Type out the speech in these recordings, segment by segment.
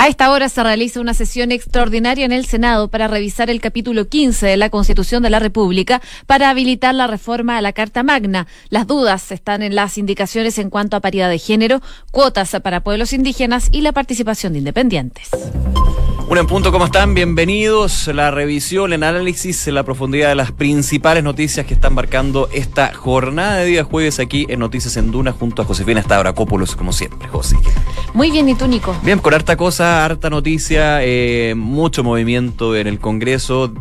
A esta hora se realiza una sesión extraordinaria en el Senado para revisar el capítulo 15 de la Constitución de la República para habilitar la reforma a la Carta Magna. Las dudas están en las indicaciones en cuanto a paridad de género, cuotas para pueblos indígenas y la participación de independientes. Un en punto, ¿cómo están? Bienvenidos. La revisión, el análisis, la profundidad de las principales noticias que están marcando esta jornada de día jueves aquí en Noticias en Duna junto a Josefina Stavrakopoulos, como siempre, José. Muy bien, ¿y tú, Nico? Bien, con harta cosa, harta noticia, eh, mucho movimiento en el Congreso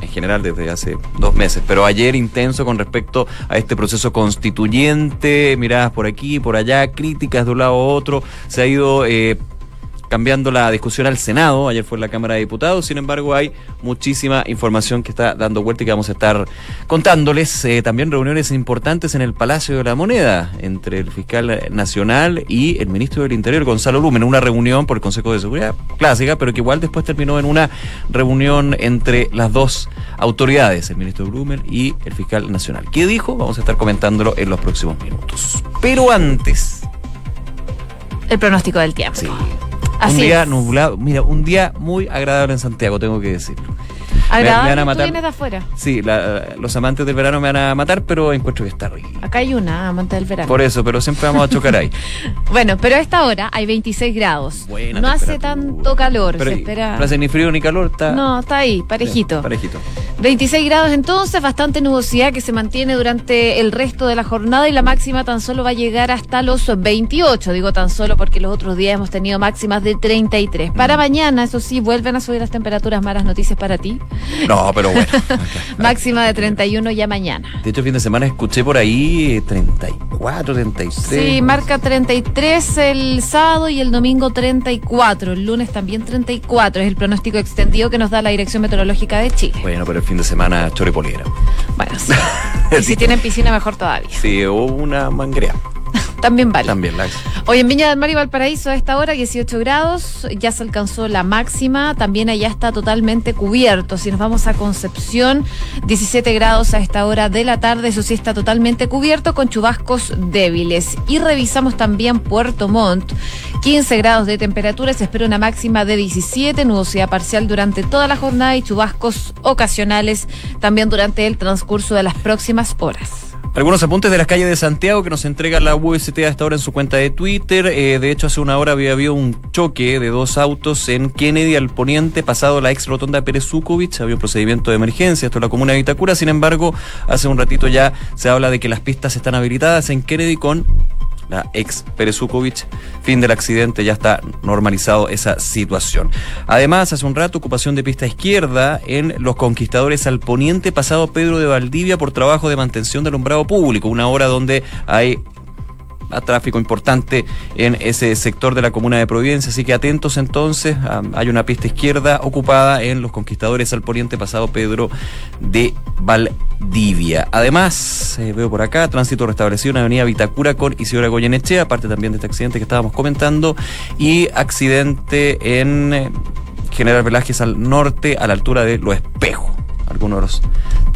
en general desde hace dos meses, pero ayer intenso con respecto a este proceso constituyente, miradas por aquí, por allá, críticas de un lado a otro, se ha ido eh, cambiando la discusión al Senado, ayer fue en la Cámara de Diputados, sin embargo hay muchísima información que está dando vuelta y que vamos a estar contándoles. Eh, también reuniones importantes en el Palacio de la Moneda entre el fiscal nacional y el ministro del Interior, Gonzalo Lumen, una reunión por el Consejo de Seguridad clásica, pero que igual después terminó en una reunión entre las dos autoridades, el ministro Lumen y el fiscal nacional. ¿Qué dijo? Vamos a estar comentándolo en los próximos minutos. Pero antes... El pronóstico del tiempo. Sí un día nublado, mira, un día muy agradable en Santiago, tengo que decirlo. Agradable, me, van a matar. ¿Tú vienes de afuera? Sí, los amantes del verano me van a matar, pero encuentro que está rico. Acá hay una amante del verano. Por eso, pero siempre vamos a chocar ahí. bueno, pero a esta hora hay 26 grados. no hace tanto calor, se espera. No hace ni frío ni calor, está. No, está ahí, parejito. parejito. 26 grados entonces, bastante nubosidad que se mantiene durante el resto de la jornada y la máxima tan solo va a llegar hasta los 28. Digo tan solo porque los otros días hemos tenido máximas de 33. Para mm. mañana, eso sí, vuelven a subir las temperaturas. Malas noticias para ti. No, pero bueno. Máxima de 31 ya mañana. De hecho, fin de semana escuché por ahí 34, 33. Sí, marca 33 el sábado y el domingo 34. El lunes también 34. Es el pronóstico extendido que nos da la Dirección Meteorológica de Chile. Bueno, pero el fin de semana choripoliera. Bueno, sí. y si tienen piscina, mejor todavía. Sí, o una mangrea. También vale. También, la... Hoy en Viña del Mar y Valparaíso a esta hora 18 grados, ya se alcanzó la máxima, también allá está totalmente cubierto. Si nos vamos a Concepción, 17 grados a esta hora de la tarde, eso sí está totalmente cubierto con chubascos débiles. Y revisamos también Puerto Montt, 15 grados de temperatura, se espera una máxima de 17, nubosidad parcial durante toda la jornada y chubascos ocasionales también durante el transcurso de las próximas horas. Algunos apuntes de las calles de Santiago que nos entrega la UST hasta ahora en su cuenta de Twitter. Eh, de hecho, hace una hora había habido un choque de dos autos en Kennedy al poniente, pasado la ex rotonda Pérez Zukovich. Había un procedimiento de emergencia, esto es la comuna de Vitacura. Sin embargo, hace un ratito ya se habla de que las pistas están habilitadas en Kennedy con la ex Perezukovic. Fin del accidente, ya está normalizado esa situación. Además, hace un rato, ocupación de pista izquierda en Los Conquistadores al poniente pasado Pedro de Valdivia por trabajo de mantención del alumbrado público, una hora donde hay a tráfico importante en ese sector de la comuna de Providencia. Así que atentos entonces, hay una pista izquierda ocupada en los conquistadores al poniente pasado Pedro de Valdivia. Además, eh, veo por acá, tránsito restablecido en Avenida Vitacura con Isidora Goyenechea, aparte también de este accidente que estábamos comentando, y accidente en eh, General Velázquez al norte, a la altura de Lo Espejo. Algunos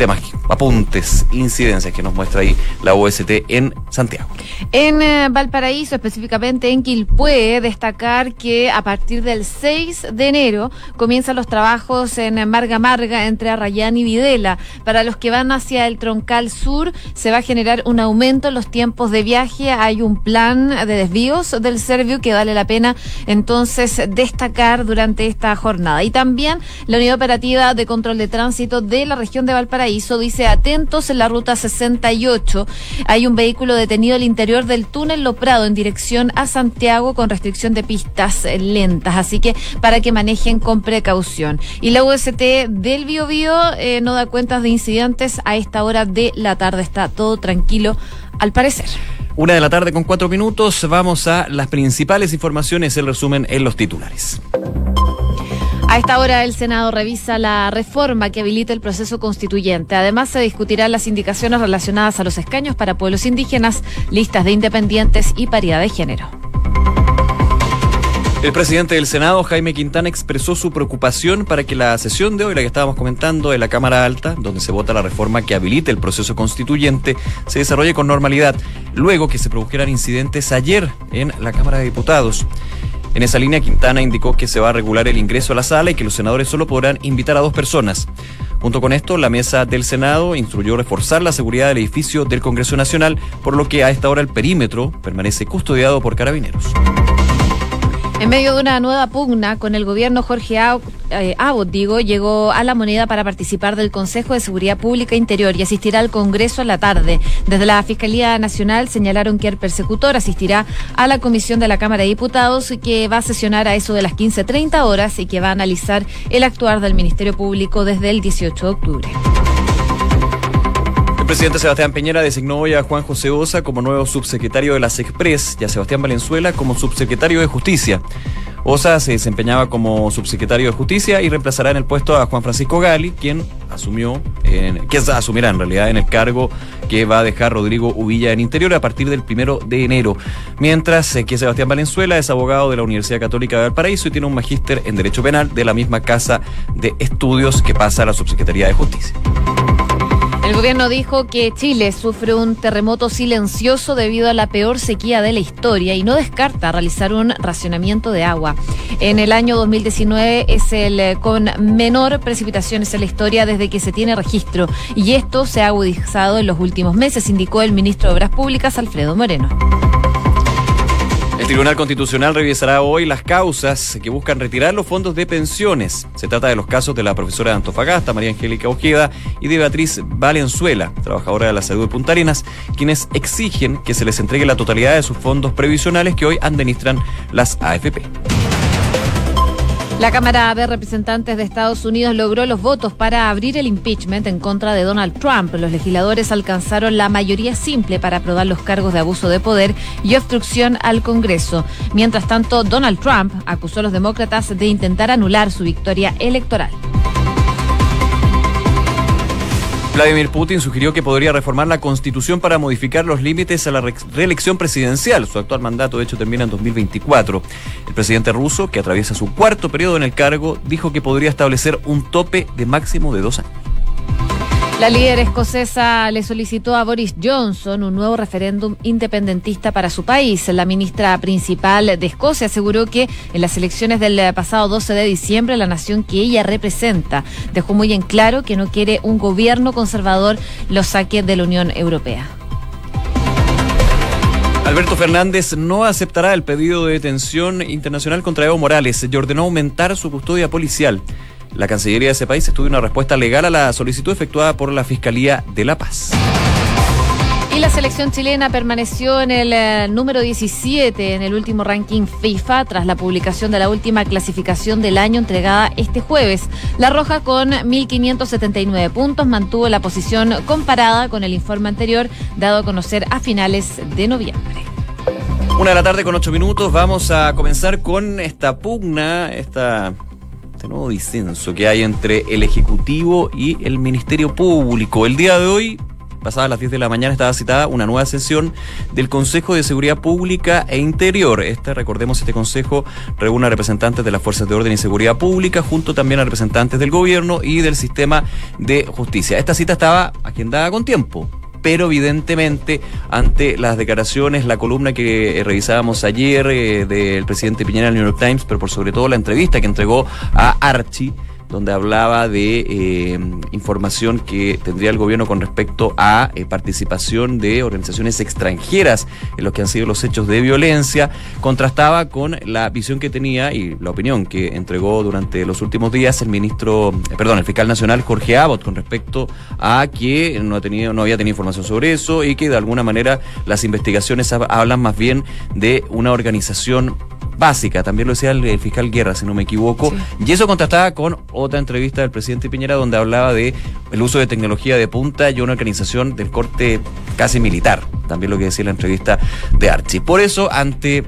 temas, apuntes, incidencias que nos muestra ahí la OST en Santiago. En eh, Valparaíso, específicamente en Quilpué, destacar que a partir del 6 de enero comienzan los trabajos en Marga Marga entre Arrayán y Videla. Para los que van hacia el Troncal Sur, se va a generar un aumento en los tiempos de viaje. Hay un plan de desvíos del Servio que vale la pena entonces destacar durante esta jornada. Y también la unidad operativa de control de tránsito de la región de Valparaíso Paraíso dice atentos en la ruta 68. Hay un vehículo detenido al interior del túnel Loprado en dirección a Santiago con restricción de pistas lentas. Así que para que manejen con precaución. Y la UST del Biobío eh, no da cuentas de incidentes a esta hora de la tarde. Está todo tranquilo al parecer. Una de la tarde con cuatro minutos. Vamos a las principales informaciones, el resumen en los titulares. A esta hora el Senado revisa la reforma que habilita el proceso constituyente. Además se discutirán las indicaciones relacionadas a los escaños para pueblos indígenas, listas de independientes y paridad de género. El presidente del Senado, Jaime Quintana, expresó su preocupación para que la sesión de hoy, la que estábamos comentando, de la Cámara Alta, donde se vota la reforma que habilite el proceso constituyente, se desarrolle con normalidad, luego que se produjeran incidentes ayer en la Cámara de Diputados. En esa línea, Quintana indicó que se va a regular el ingreso a la sala y que los senadores solo podrán invitar a dos personas. Junto con esto, la mesa del Senado instruyó reforzar la seguridad del edificio del Congreso Nacional, por lo que a esta hora el perímetro permanece custodiado por carabineros. En medio de una nueva pugna con el gobierno, Jorge eh, Abbott, digo, llegó a la moneda para participar del Consejo de Seguridad Pública Interior y asistirá al Congreso en la tarde. Desde la Fiscalía Nacional señalaron que el persecutor asistirá a la comisión de la Cámara de Diputados que va a sesionar a eso de las 15.30 horas y que va a analizar el actuar del Ministerio Público desde el 18 de octubre. Presidente Sebastián Peñera designó hoy a Juan José Osa como nuevo subsecretario de las Express y a Sebastián Valenzuela como subsecretario de Justicia. Osa se desempeñaba como subsecretario de Justicia y reemplazará en el puesto a Juan Francisco Gali, quien asumió, en, que asumirá en realidad en el cargo que va a dejar Rodrigo Uvilla en Interior a partir del primero de enero. Mientras eh, que Sebastián Valenzuela es abogado de la Universidad Católica de Valparaíso y tiene un magíster en Derecho Penal de la misma casa de estudios que pasa a la Subsecretaría de Justicia. El gobierno dijo que Chile sufre un terremoto silencioso debido a la peor sequía de la historia y no descarta realizar un racionamiento de agua. En el año 2019 es el eh, con menor precipitaciones en la historia desde que se tiene registro y esto se ha agudizado en los últimos meses, indicó el ministro de Obras Públicas Alfredo Moreno. El Tribunal Constitucional revisará hoy las causas que buscan retirar los fondos de pensiones. Se trata de los casos de la profesora de Antofagasta, María Angélica Ojeda, y de Beatriz Valenzuela, trabajadora de la salud de Punta Arenas, quienes exigen que se les entregue la totalidad de sus fondos previsionales que hoy administran las AFP. La Cámara de Representantes de Estados Unidos logró los votos para abrir el impeachment en contra de Donald Trump. Los legisladores alcanzaron la mayoría simple para aprobar los cargos de abuso de poder y obstrucción al Congreso. Mientras tanto, Donald Trump acusó a los demócratas de intentar anular su victoria electoral. Vladimir Putin sugirió que podría reformar la constitución para modificar los límites a la reelección presidencial. Su actual mandato, de hecho, termina en 2024. El presidente ruso, que atraviesa su cuarto periodo en el cargo, dijo que podría establecer un tope de máximo de dos años. La líder escocesa le solicitó a Boris Johnson un nuevo referéndum independentista para su país. La ministra principal de Escocia aseguró que en las elecciones del pasado 12 de diciembre la nación que ella representa dejó muy en claro que no quiere un gobierno conservador lo saque de la Unión Europea. Alberto Fernández no aceptará el pedido de detención internacional contra Evo Morales y ordenó aumentar su custodia policial. La Cancillería de ese país estudia una respuesta legal a la solicitud efectuada por la Fiscalía de La Paz. Y la selección chilena permaneció en el eh, número 17 en el último ranking FIFA tras la publicación de la última clasificación del año entregada este jueves. La Roja con 1.579 puntos mantuvo la posición comparada con el informe anterior dado a conocer a finales de noviembre. Una de la tarde con ocho minutos. Vamos a comenzar con esta pugna, esta este nuevo disenso que hay entre el Ejecutivo y el Ministerio Público. El día de hoy, pasadas las 10 de la mañana, estaba citada una nueva sesión del Consejo de Seguridad Pública e Interior. Este, recordemos, este consejo reúne a representantes de las Fuerzas de Orden y Seguridad Pública, junto también a representantes del gobierno y del sistema de justicia. Esta cita estaba agendada con tiempo pero evidentemente ante las declaraciones, la columna que eh, revisábamos ayer eh, del presidente Piñera en el New York Times, pero por sobre todo la entrevista que entregó a Archie, donde hablaba de eh, información que tendría el gobierno con respecto a eh, participación de organizaciones extranjeras en los que han sido los hechos de violencia, contrastaba con la visión que tenía y la opinión que entregó durante los últimos días el ministro, eh, perdón, el fiscal nacional Jorge Abbott con respecto a que no, ha tenido, no había tenido información sobre eso y que de alguna manera las investigaciones hablan más bien de una organización básica, también lo decía el, fiscal Guerra, si no me equivoco, y eso contrastaba con otra entrevista del presidente Piñera donde hablaba de el uso de tecnología de punta y una organización del corte casi militar, también lo que decía la entrevista de Archie. Por eso, ante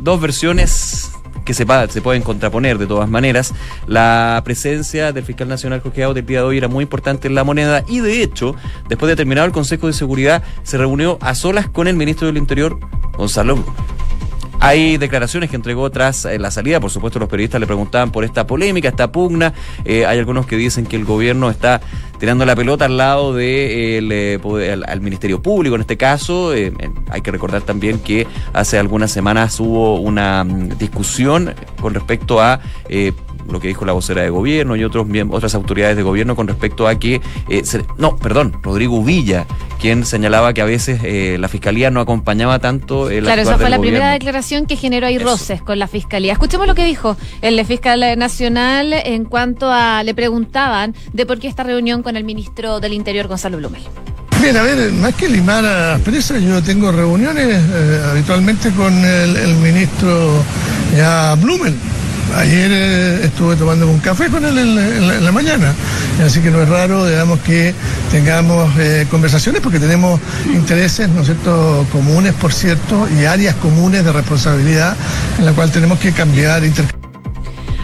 dos versiones que se, se, pueden contraponer de todas maneras. La presencia del fiscal nacional Jorge del día de hoy era muy importante en la moneda y de hecho, después de terminar el Consejo de Seguridad, se reunió a solas con el ministro del Interior, Gonzalo Hay declaraciones que entregó tras eh, la salida, por supuesto los periodistas le preguntaban por esta polémica, esta pugna. Eh, hay algunos que dicen que el gobierno está tirando la pelota al lado de, eh, al, Ministerio Público en este caso. hay que recordar también que hace algunas semanas hubo una mm, discusión con respecto a lo que dijo la vocera de gobierno y otros otras autoridades de gobierno con respecto a que, eh, no, perdón, Rodrigo Villa, quien señalaba que a veces eh, la fiscalía no acompañaba tanto el Claro, esa fue la primera declaración que generó ahí roces con la fiscalía. Escuchemos lo que dijo el fiscal nacional en cuanto a le preguntaban de por qué esta reunión con el ministro del Interior Gonzalo Blumel. Bien, a ver, más que limar a las presas, yo tengo reuniones eh, habitualmente con el, el ministro ya Blumel ayer eh, estuve tomando un café con él en la, mañana, así que no es raro, digamos, que tengamos eh, conversaciones porque tenemos intereses, ¿no es cierto?, comunes, por cierto, y áreas comunes de responsabilidad en la cual tenemos que cambiar, intercambiar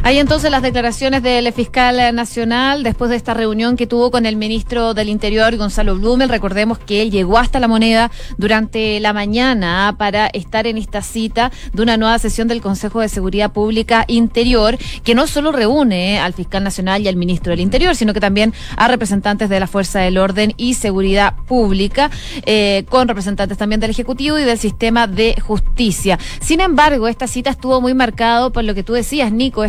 hay entonces las declaraciones del fiscal nacional después de esta reunión que tuvo con el ministro del Interior, Gonzalo Blumel. Recordemos que él llegó hasta la moneda durante la mañana para estar en esta cita de una nueva sesión del Consejo de Seguridad Pública Interior, que no solo reúne al fiscal nacional y al ministro del Interior, sino que también a representantes de la Fuerza del Orden y Seguridad Pública, eh, con representantes también del Ejecutivo y del Sistema de Justicia. Sin embargo, esta cita estuvo muy marcado por lo que tú decías, Nico,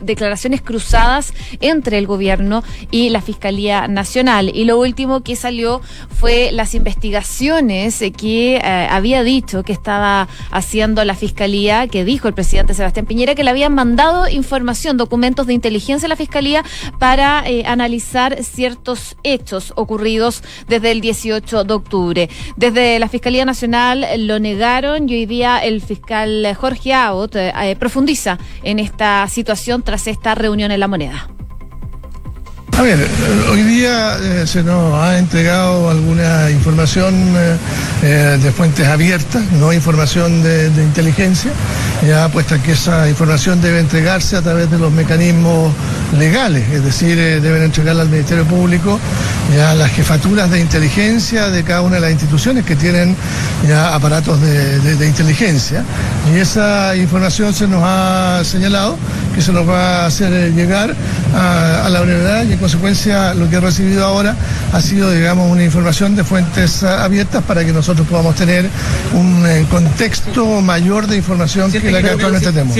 declaraciones cruzadas entre el gobierno y la Fiscalía Nacional. Y lo último que salió fue las investigaciones que eh, había dicho que estaba haciendo la Fiscalía, que dijo el presidente Sebastián Piñera que le habían mandado información, documentos de inteligencia a la Fiscalía para eh, analizar ciertos hechos ocurridos desde el 18 de octubre. Desde la Fiscalía Nacional lo negaron y hoy día el fiscal Jorge Aut eh, profundiza en esta situación tras esta reunión en la moneda. A ver, hoy día eh, se nos ha entregado alguna información eh, eh, de fuentes abiertas, no información de, inteligencia, ya puesta que esa información debe entregarse a través de los mecanismos legales, es decir, deben entregarla al Ministerio Público ya las jefaturas de inteligencia de cada una de las instituciones que tienen ya aparatos de inteligencia. Y esa información se nos ha señalado que se nos va a hacer llegar a, la brevedad y en consecuencia lo que he recibido ahora ha sido, digamos, una información de fuentes abiertas para que nosotros podamos tener un eh, contexto mayor de información que la que actualmente tenemos.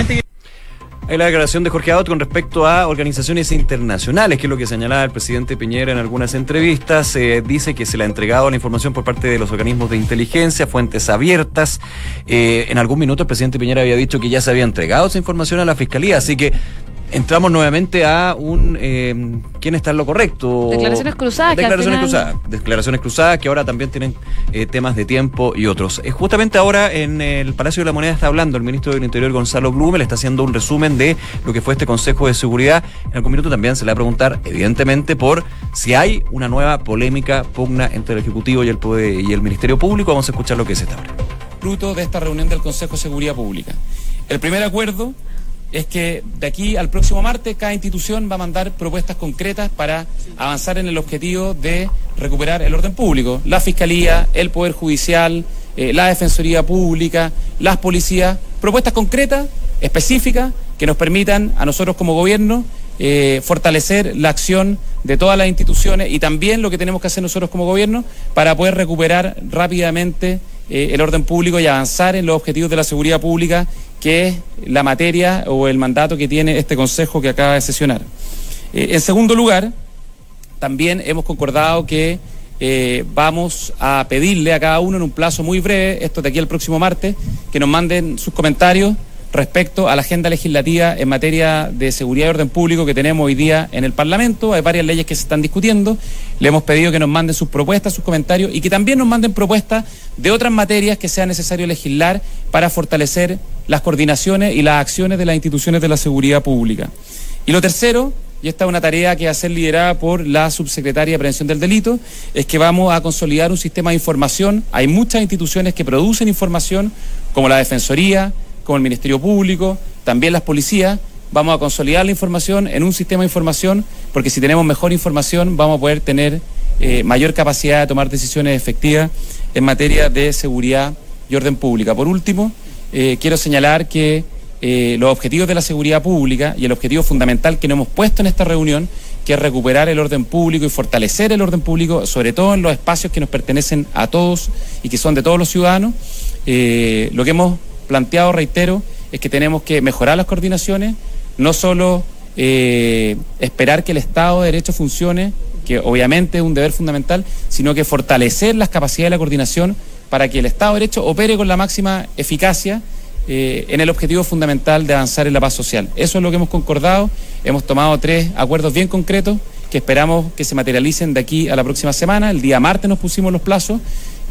Hay la declaración de Jorge Abot con respecto a organizaciones internacionales, que es lo que señalaba el presidente Piñera en algunas entrevistas. dice que se le ha entregado la información por parte de los organismos de inteligencia, fuentes abiertas. Eh, en algún minuto el presidente Piñera había dicho que ya se había entregado esa información a la fiscalía, así que entramos nuevamente a un eh, quién está en lo correcto. Declaraciones cruzadas. Declaraciones cruzadas. Declaraciones cruzadas que ahora también tienen eh, temas de tiempo y otros. Eh, justamente ahora en el Palacio de la Moneda está hablando el ministro del Interior Gonzalo Blumel, está haciendo un resumen de lo que fue este Consejo de Seguridad. En algún minuto también se le va a preguntar, evidentemente, por si hay una nueva polémica, pugna entre el Ejecutivo y el, y el Ministerio Público. Vamos a escuchar lo que es esta hora. Fruto de esta reunión del Consejo de Seguridad Pública. El primer acuerdo es que de aquí al próximo martes cada institución va a mandar propuestas concretas para avanzar en el objetivo de recuperar el orden público. La Fiscalía, el Poder Judicial, eh, la Defensoría Pública, las policías, propuestas concretas, específicas, que nos permitan a nosotros como gobierno eh, fortalecer la acción de todas las instituciones y también lo que tenemos que hacer nosotros como gobierno para poder recuperar rápidamente eh, el orden público y avanzar en los objetivos de la seguridad pública, que es la materia o el mandato que tiene este Consejo que acaba de sesionar. Eh, en segundo lugar, también hemos concordado que eh, vamos a pedirle a cada uno en un plazo muy breve, esto de aquí al próximo martes, que nos manden sus comentarios respecto a la agenda legislativa en materia de seguridad y orden público que tenemos hoy día en el Parlamento. Hay varias leyes que se están discutiendo. Le hemos pedido que nos manden sus propuestas, sus comentarios y que también nos manden propuestas de otras materias que sea necesario legislar para fortalecer las coordinaciones y las acciones de las instituciones de la seguridad pública. Y lo tercero, y esta es una tarea que va a ser liderada por la subsecretaria de Prevención del Delito, es que vamos a consolidar un sistema de información. Hay muchas instituciones que producen información, como la Defensoría, como el Ministerio Público, también las policías. Vamos a consolidar la información en un sistema de información, porque si tenemos mejor información vamos a poder tener eh, mayor capacidad de tomar decisiones efectivas en materia de seguridad y orden pública. Por último, eh, quiero señalar que eh, los objetivos de la seguridad pública y el objetivo fundamental que nos hemos puesto en esta reunión, que es recuperar el orden público y fortalecer el orden público, sobre todo en los espacios que nos pertenecen a todos y que son de todos los ciudadanos. Eh, lo que hemos planteado, reitero, es que tenemos que mejorar las coordinaciones, no solo esperar que el Estado de Derecho funcione, que obviamente es un deber fundamental, sino que fortalecer las capacidades de la coordinación para que el Estado de Derecho opere con la máxima eficacia eh, en el objetivo fundamental de avanzar en la paz social. Eso es lo que hemos concordado. Hemos tomado tres acuerdos bien concretos que esperamos que se materialicen de aquí a la próxima semana. El día martes nos pusimos los plazos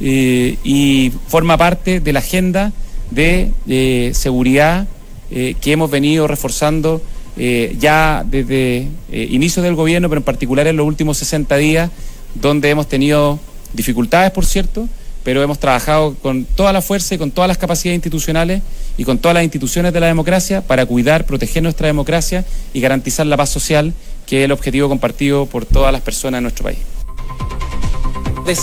eh, y forma parte de la agenda de eh, seguridad que hemos venido reforzando ya desde inicio del gobierno, pero en particular en los últimos 60 días, donde hemos tenido dificultades, por cierto, pero hemos trabajado con toda la fuerza y con todas las capacidades institucionales y con todas las instituciones de la democracia para cuidar, proteger nuestra democracia y garantizar la paz social, que es el objetivo compartido por todas las personas en nuestro país.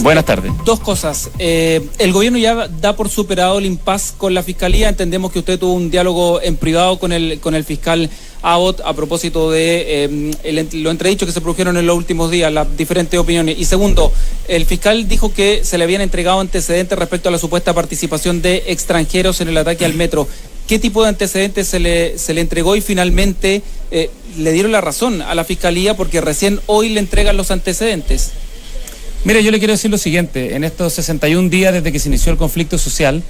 Buenas tardes. Dos cosas. Eh, el gobierno ya da por superado el impas con la fiscalía. Entendemos que usted tuvo un diálogo en privado con el, con el fiscal Abbott a propósito de eh, lo entredicho que se produjeron en los últimos días, las diferentes opiniones. Y segundo, el fiscal dijo que se le habían entregado antecedentes respecto a la supuesta participación de extranjeros en el ataque al metro. ¿Qué tipo de antecedentes se le, se le entregó y finalmente eh, le dieron la razón a la fiscalía porque recién hoy le entregan los antecedentes? Mire, yo le quiero decir lo siguiente, en estos 61 días desde que se inició el conflicto social,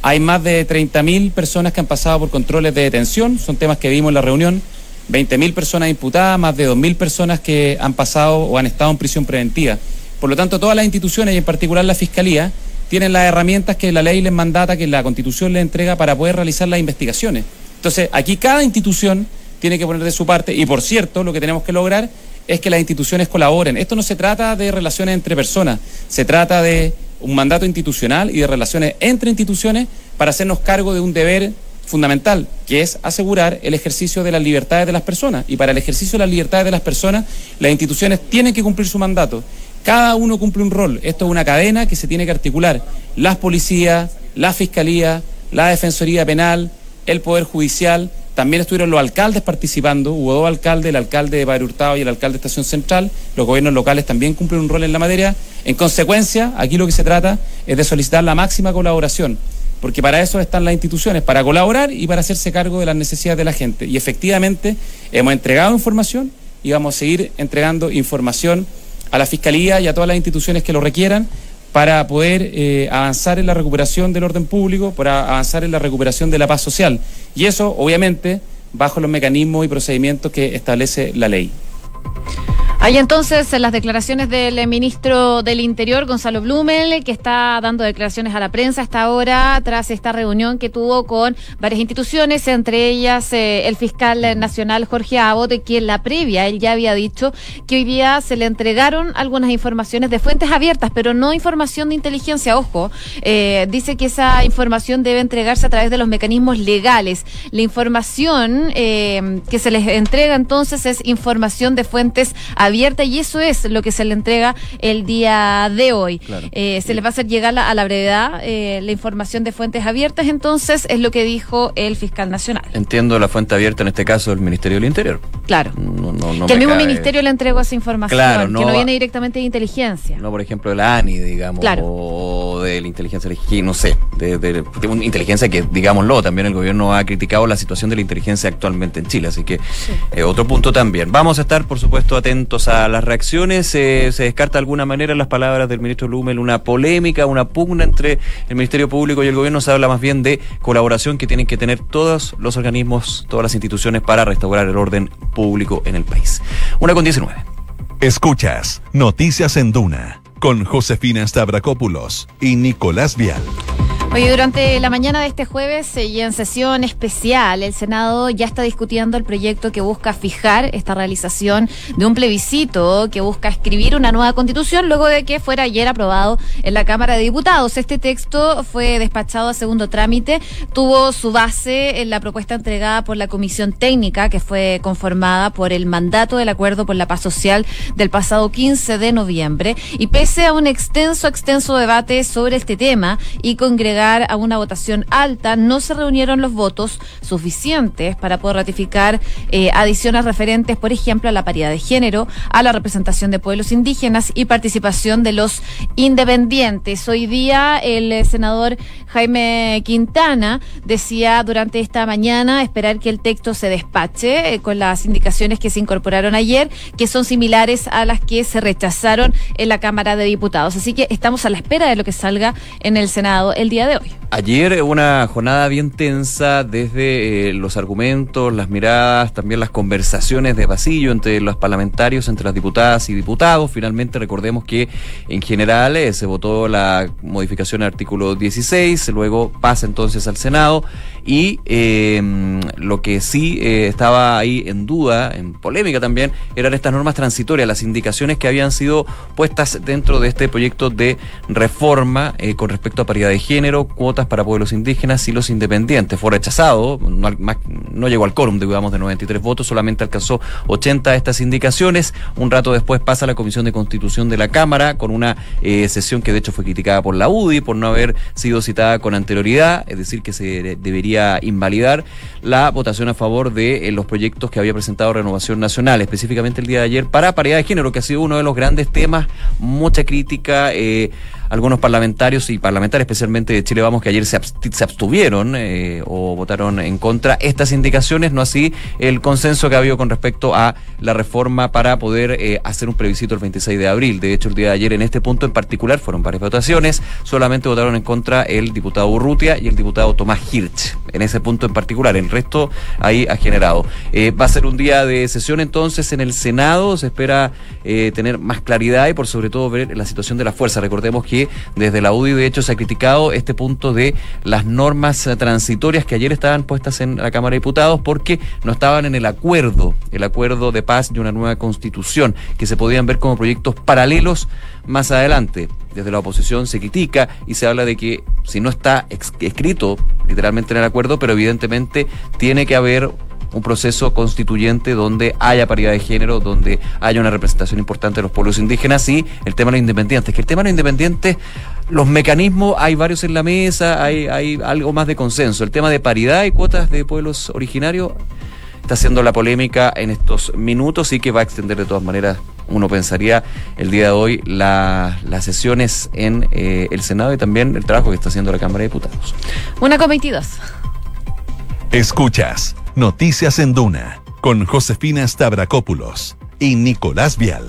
hay más de 30.000 personas que han pasado por controles de detención, son temas que vimos en la reunión, 20.000 personas imputadas, más de 2.000 personas que han pasado o han estado en prisión preventiva. Por lo tanto, todas las instituciones y en particular la Fiscalía tienen las herramientas que la ley les mandata, que la Constitución les entrega para poder realizar las investigaciones. Entonces, aquí cada institución tiene que poner de su parte y, por cierto, lo que tenemos que lograr es que las instituciones colaboren. Esto no se trata de relaciones entre personas, se trata de un mandato institucional y de relaciones entre instituciones para hacernos cargo de un deber fundamental, que es asegurar el ejercicio de las libertades de las personas. Y para el ejercicio de las libertades de las personas, las instituciones tienen que cumplir su mandato. Cada uno cumple un rol. Esto es una cadena que se tiene que articular. Las policías, la fiscalía, la defensoría penal, el poder judicial, también estuvieron los alcaldes participando, hubo dos alcaldes, el alcalde de Padre Hurtado y el alcalde de Estación Central, los gobiernos locales también cumplen un rol en la materia. En consecuencia, aquí lo que se trata es de solicitar la máxima colaboración, porque para eso están las instituciones, para colaborar y para hacerse cargo de las necesidades de la gente. Y efectivamente hemos entregado información y vamos a seguir entregando información a la Fiscalía y a todas las instituciones que lo requieran para poder eh, avanzar en la recuperación del orden público, para avanzar en la recuperación de la paz social. Y eso, obviamente, bajo los mecanismos y procedimientos que establece la ley. Hay entonces las declaraciones del ministro del Interior, Gonzalo Blumel, que está dando declaraciones a la prensa hasta ahora tras esta reunión que tuvo con varias instituciones, entre ellas eh, el fiscal nacional Jorge Abot, que en la previa él ya había dicho que hoy día se le entregaron algunas informaciones de fuentes abiertas, pero no información de inteligencia. Ojo, eh, dice que esa información debe entregarse a través de los mecanismos legales. La información eh, que se les entrega entonces es información de fuentes abiertas abierta y eso es lo que se le entrega el día de hoy. Eh, se le va a hacer llegar a la brevedad eh, la información de fuentes abiertas, entonces es lo que dijo el fiscal nacional. Entiendo la fuente abierta en este caso el Ministerio del Interior. Claro. que el mismo ministerio le entregó esa información, que no viene directamente de inteligencia. No, por ejemplo, de la ANI, digamos, o de la inteligencia no sé, de, de, una inteligencia que, digámoslo, también el gobierno ha criticado la situación de la inteligencia actualmente en Chile, así que eh, otro punto también. Vamos a estar, por supuesto, atentos a las reacciones. se descarta de alguna manera las palabras del ministro Lumel una polémica, una pugna entre el Ministerio Público y el gobierno. Se habla más bien de colaboración que tienen que tener todos los organismos, todas las instituciones para restaurar el orden público en el país. Una con 19. Escuchas Noticias en Duna con Josefina Stavrakopoulos y Nicolás Vial. Oye, durante la mañana de este jueves y en sesión especial, el Senado ya está discutiendo el proyecto que busca fijar esta realización de un plebiscito que busca escribir una nueva constitución luego de que fuera ayer aprobado en la Cámara de Diputados. Este texto fue despachado a segundo trámite, tuvo su base en la propuesta entregada por la Comisión Técnica que fue conformada por el mandato del Acuerdo por la Paz Social del pasado 15 de noviembre y pese a un extenso, extenso debate sobre este tema y congregar a una votación alta, no se reunieron los votos suficientes para poder ratificar eh, adiciones referentes, por ejemplo, a la paridad de género, a la representación de pueblos indígenas y participación de los independientes. Hoy día el eh, senador Jaime Quintana decía durante esta mañana esperar que el texto se despache eh, con las indicaciones que se incorporaron ayer, que son similares a las que se rechazaron en la Cámara de Diputados. Así que estamos a la espera de lo que salga en el Senado el día de Ayer una jornada bien tensa desde eh, los argumentos, las miradas, también las conversaciones de pasillo entre los parlamentarios, entre las diputadas y diputados. Finalmente recordemos que en general eh, se votó la modificación del artículo 16, luego pasa entonces al Senado y eh, lo que sí estaba ahí en duda, en polémica también, eran estas normas transitorias, las indicaciones que habían sido puestas dentro de este proyecto de reforma con respecto a paridad de género, cuotas para pueblos indígenas y los independientes. Fue rechazado, no, llegó al quórum, digamos, de 93 votos, solamente alcanzó 80 de estas indicaciones. Un rato después pasa la Comisión de Constitución de la Cámara con una eh, sesión que de hecho fue criticada por la UDI por no haber sido citada con anterioridad, es decir, que se debería invalidar la votación a favor de eh, los proyectos que había presentado Renovación Nacional, específicamente el día de ayer, para paridad de género, que ha sido uno de los grandes temas, mucha crítica. Eh, algunos parlamentarios y parlamentarias, especialmente de Chile Vamos, que ayer se, abstuvieron eh, o votaron en contra. Estas indicaciones, no así el consenso que ha habido con respecto a la reforma para poder eh, hacer un plebiscito el 26 de abril. De hecho, el día de ayer en este punto en particular fueron varias votaciones, solamente votaron en contra el diputado Urrutia y el diputado Tomás Hirsch, en ese punto en particular. El resto ahí ha generado. Eh, va a ser un día de sesión entonces en el Senado, se espera tener más claridad y por sobre todo ver la situación de la fuerza. Recordemos que desde la UDI de hecho se ha criticado este punto de las normas transitorias que ayer estaban puestas en la Cámara de Diputados porque no estaban en el acuerdo, el acuerdo de paz de una nueva constitución, que se podían ver como proyectos paralelos más adelante. Desde la oposición se critica y se habla de que si no está escrito literalmente en el acuerdo, pero evidentemente tiene que haber un proceso constituyente donde haya paridad de género, donde haya una representación importante de los pueblos indígenas y el tema de los independientes. Que el tema de los independientes, los mecanismos, hay varios en la mesa, hay, hay algo más de consenso. El tema de paridad y cuotas de pueblos originarios está haciendo la polémica en estos minutos y que va a extender de todas maneras, uno pensaría, el día de hoy las sesiones en eh, el Senado y también el trabajo que está haciendo la Cámara de Diputados. Una con 22. Escuchas Noticias en Duna con Josefina Stavrakopoulos y Nicolás Vial.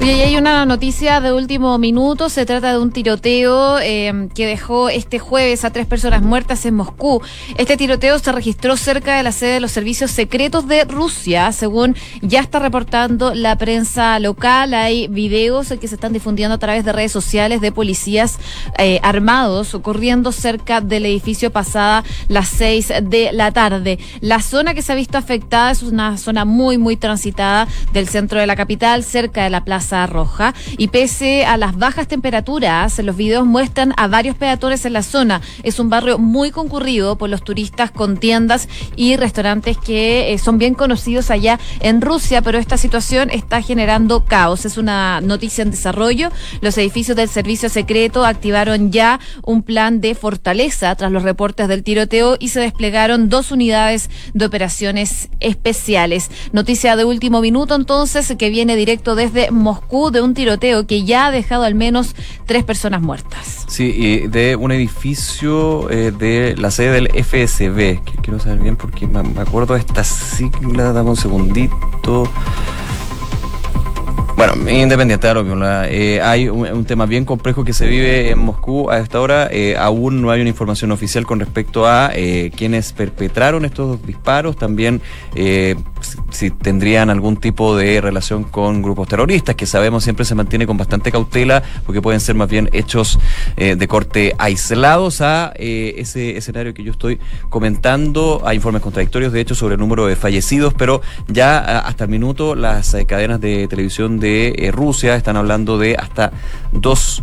Oye, y hay una noticia de último minuto. Se trata de un tiroteo eh, que dejó este jueves a tres personas muertas en Moscú. Este tiroteo se registró cerca de la sede de los servicios secretos de Rusia, según ya está reportando la prensa local. Hay videos que se están difundiendo a través de redes sociales de policías eh, armados corriendo cerca del edificio pasada las seis de la tarde. La zona que se ha visto afectada es una zona muy, muy transitada del centro de la capital, cerca de la plaza Roja y pese a las bajas temperaturas, los videos muestran a varios peatones en la zona. Es un barrio muy concurrido por los turistas con tiendas y restaurantes que eh, son bien conocidos allá en Rusia, pero esta situación está generando caos. Es una noticia en desarrollo. Los edificios del servicio secreto activaron ya un plan de fortaleza tras los reportes del tiroteo y se desplegaron dos unidades de operaciones especiales. Noticia de último minuto entonces que viene directo desde Moscú de un tiroteo que ya ha dejado al menos tres personas muertas. Sí, y de un edificio eh, de la sede del FSB, que quiero saber bien porque me, acuerdo de esta sigla, dame un segundito. Bueno, independiente de lo que hay un, tema bien complejo que se vive en Moscú a esta hora. Eh, aún no hay una información oficial con respecto a eh, quienes perpetraron estos disparos. También eh, si tendrían algún tipo de relación con grupos terroristas, que sabemos siempre se mantiene con bastante cautela, porque pueden ser más bien hechos eh, de corte aislados a eh, ese escenario que yo estoy comentando. Hay informes contradictorios, de hecho, sobre el número de fallecidos, pero ya hasta el minuto las eh, cadenas de televisión de Rusia están hablando de hasta dos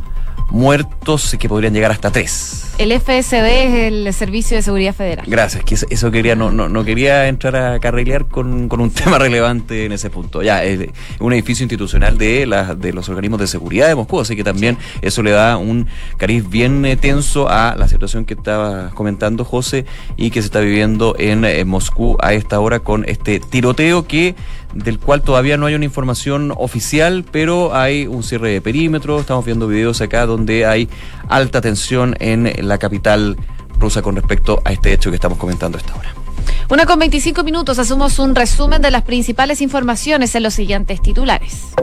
muertos que podrían llegar hasta tres. El FSB es el Servicio de Seguridad Federal. Gracias, que eso, quería, no, no, no, quería entrar a carrilear con, con, un tema relevante en ese punto. Ya, es un edificio institucional de, la, de los organismos de seguridad de Moscú, así que también eso le da un cariz bien eh, tenso a la situación que estaba comentando José y que se está viviendo en, en Moscú a esta hora con este tiroteo que del cual todavía no hay una información oficial, pero hay un cierre de perímetro. Estamos viendo videos acá donde hay alta tensión en la capital rusa con respecto a este hecho que estamos comentando a esta hora. Una con 25 minutos, hacemos un resumen de las principales informaciones en los siguientes titulares.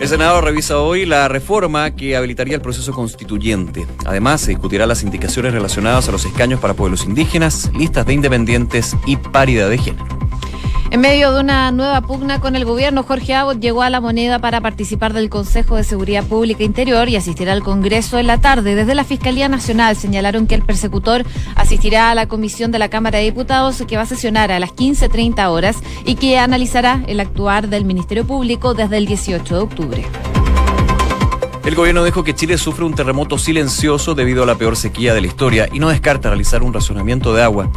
El Senado revisa hoy la reforma que habilitaría el proceso constituyente. Además, se discutirá las indicaciones relacionadas a los escaños para pueblos indígenas, listas de independientes y paridad de género. En medio de una nueva pugna con el gobierno, Jorge Abbott llegó a la moneda para participar del Consejo de Seguridad Pública Interior y asistirá al Congreso en la tarde. Desde la Fiscalía Nacional señalaron que el persecutor asistirá a la comisión de la Cámara de Diputados que va a sesionar a las 15.30 horas y que analizará el actuar del Ministerio Público desde el 18 de octubre. El gobierno dijo que Chile sufre un terremoto silencioso debido a la peor sequía de la historia y no descarta realizar un razonamiento de agua.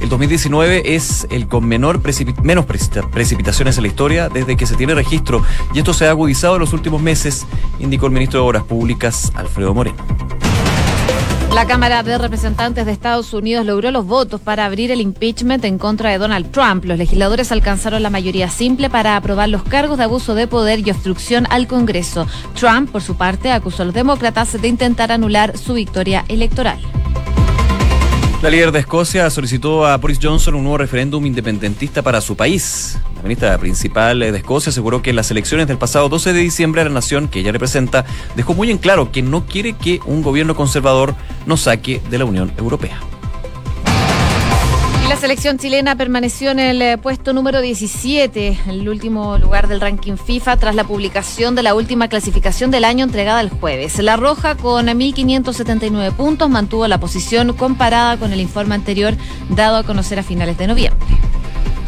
El 2019 es el con menor menos precipitaciones en la historia desde que se tiene registro y esto se ha agudizado en los últimos meses, indicó el ministro de Obras Públicas, Alfredo Moreno. La Cámara de Representantes de Estados Unidos logró los votos para abrir el impeachment en contra de Donald Trump. Los legisladores alcanzaron la mayoría simple para aprobar los cargos de abuso de poder y obstrucción al Congreso. Trump, por su parte, acusó a los demócratas de intentar anular su victoria electoral. La líder de Escocia solicitó a Boris Johnson un nuevo referéndum independentista para su país. La ministra principal de Escocia aseguró que en las elecciones del pasado 12 de diciembre la nación que ella representa dejó muy en claro que no quiere que un gobierno conservador nos saque de la Unión Europea. La selección chilena permaneció en el eh, puesto número 17, el último lugar del ranking FIFA tras la publicación de la última clasificación del año entregada el jueves. La Roja con 1.579 puntos mantuvo la posición comparada con el informe anterior dado a conocer a finales de noviembre.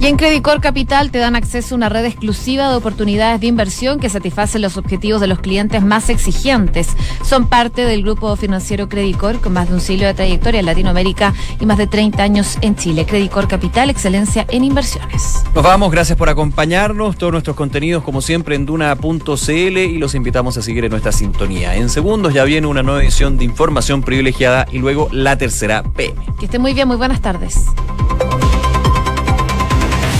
Y en Credicor Capital te dan acceso a una red exclusiva de oportunidades de inversión que satisfacen los objetivos de los clientes más exigentes. Son parte del grupo financiero Credicor con más de un siglo de trayectoria en Latinoamérica y más de 30 años en Chile. Credicor Capital, excelencia en inversiones. Nos vamos, gracias por acompañarnos. Todos nuestros contenidos, como siempre, en duna.cl y los invitamos a seguir en nuestra sintonía. En segundos ya viene una nueva edición de Información Privilegiada y luego la tercera PM. Que esté muy bien, muy buenas tardes.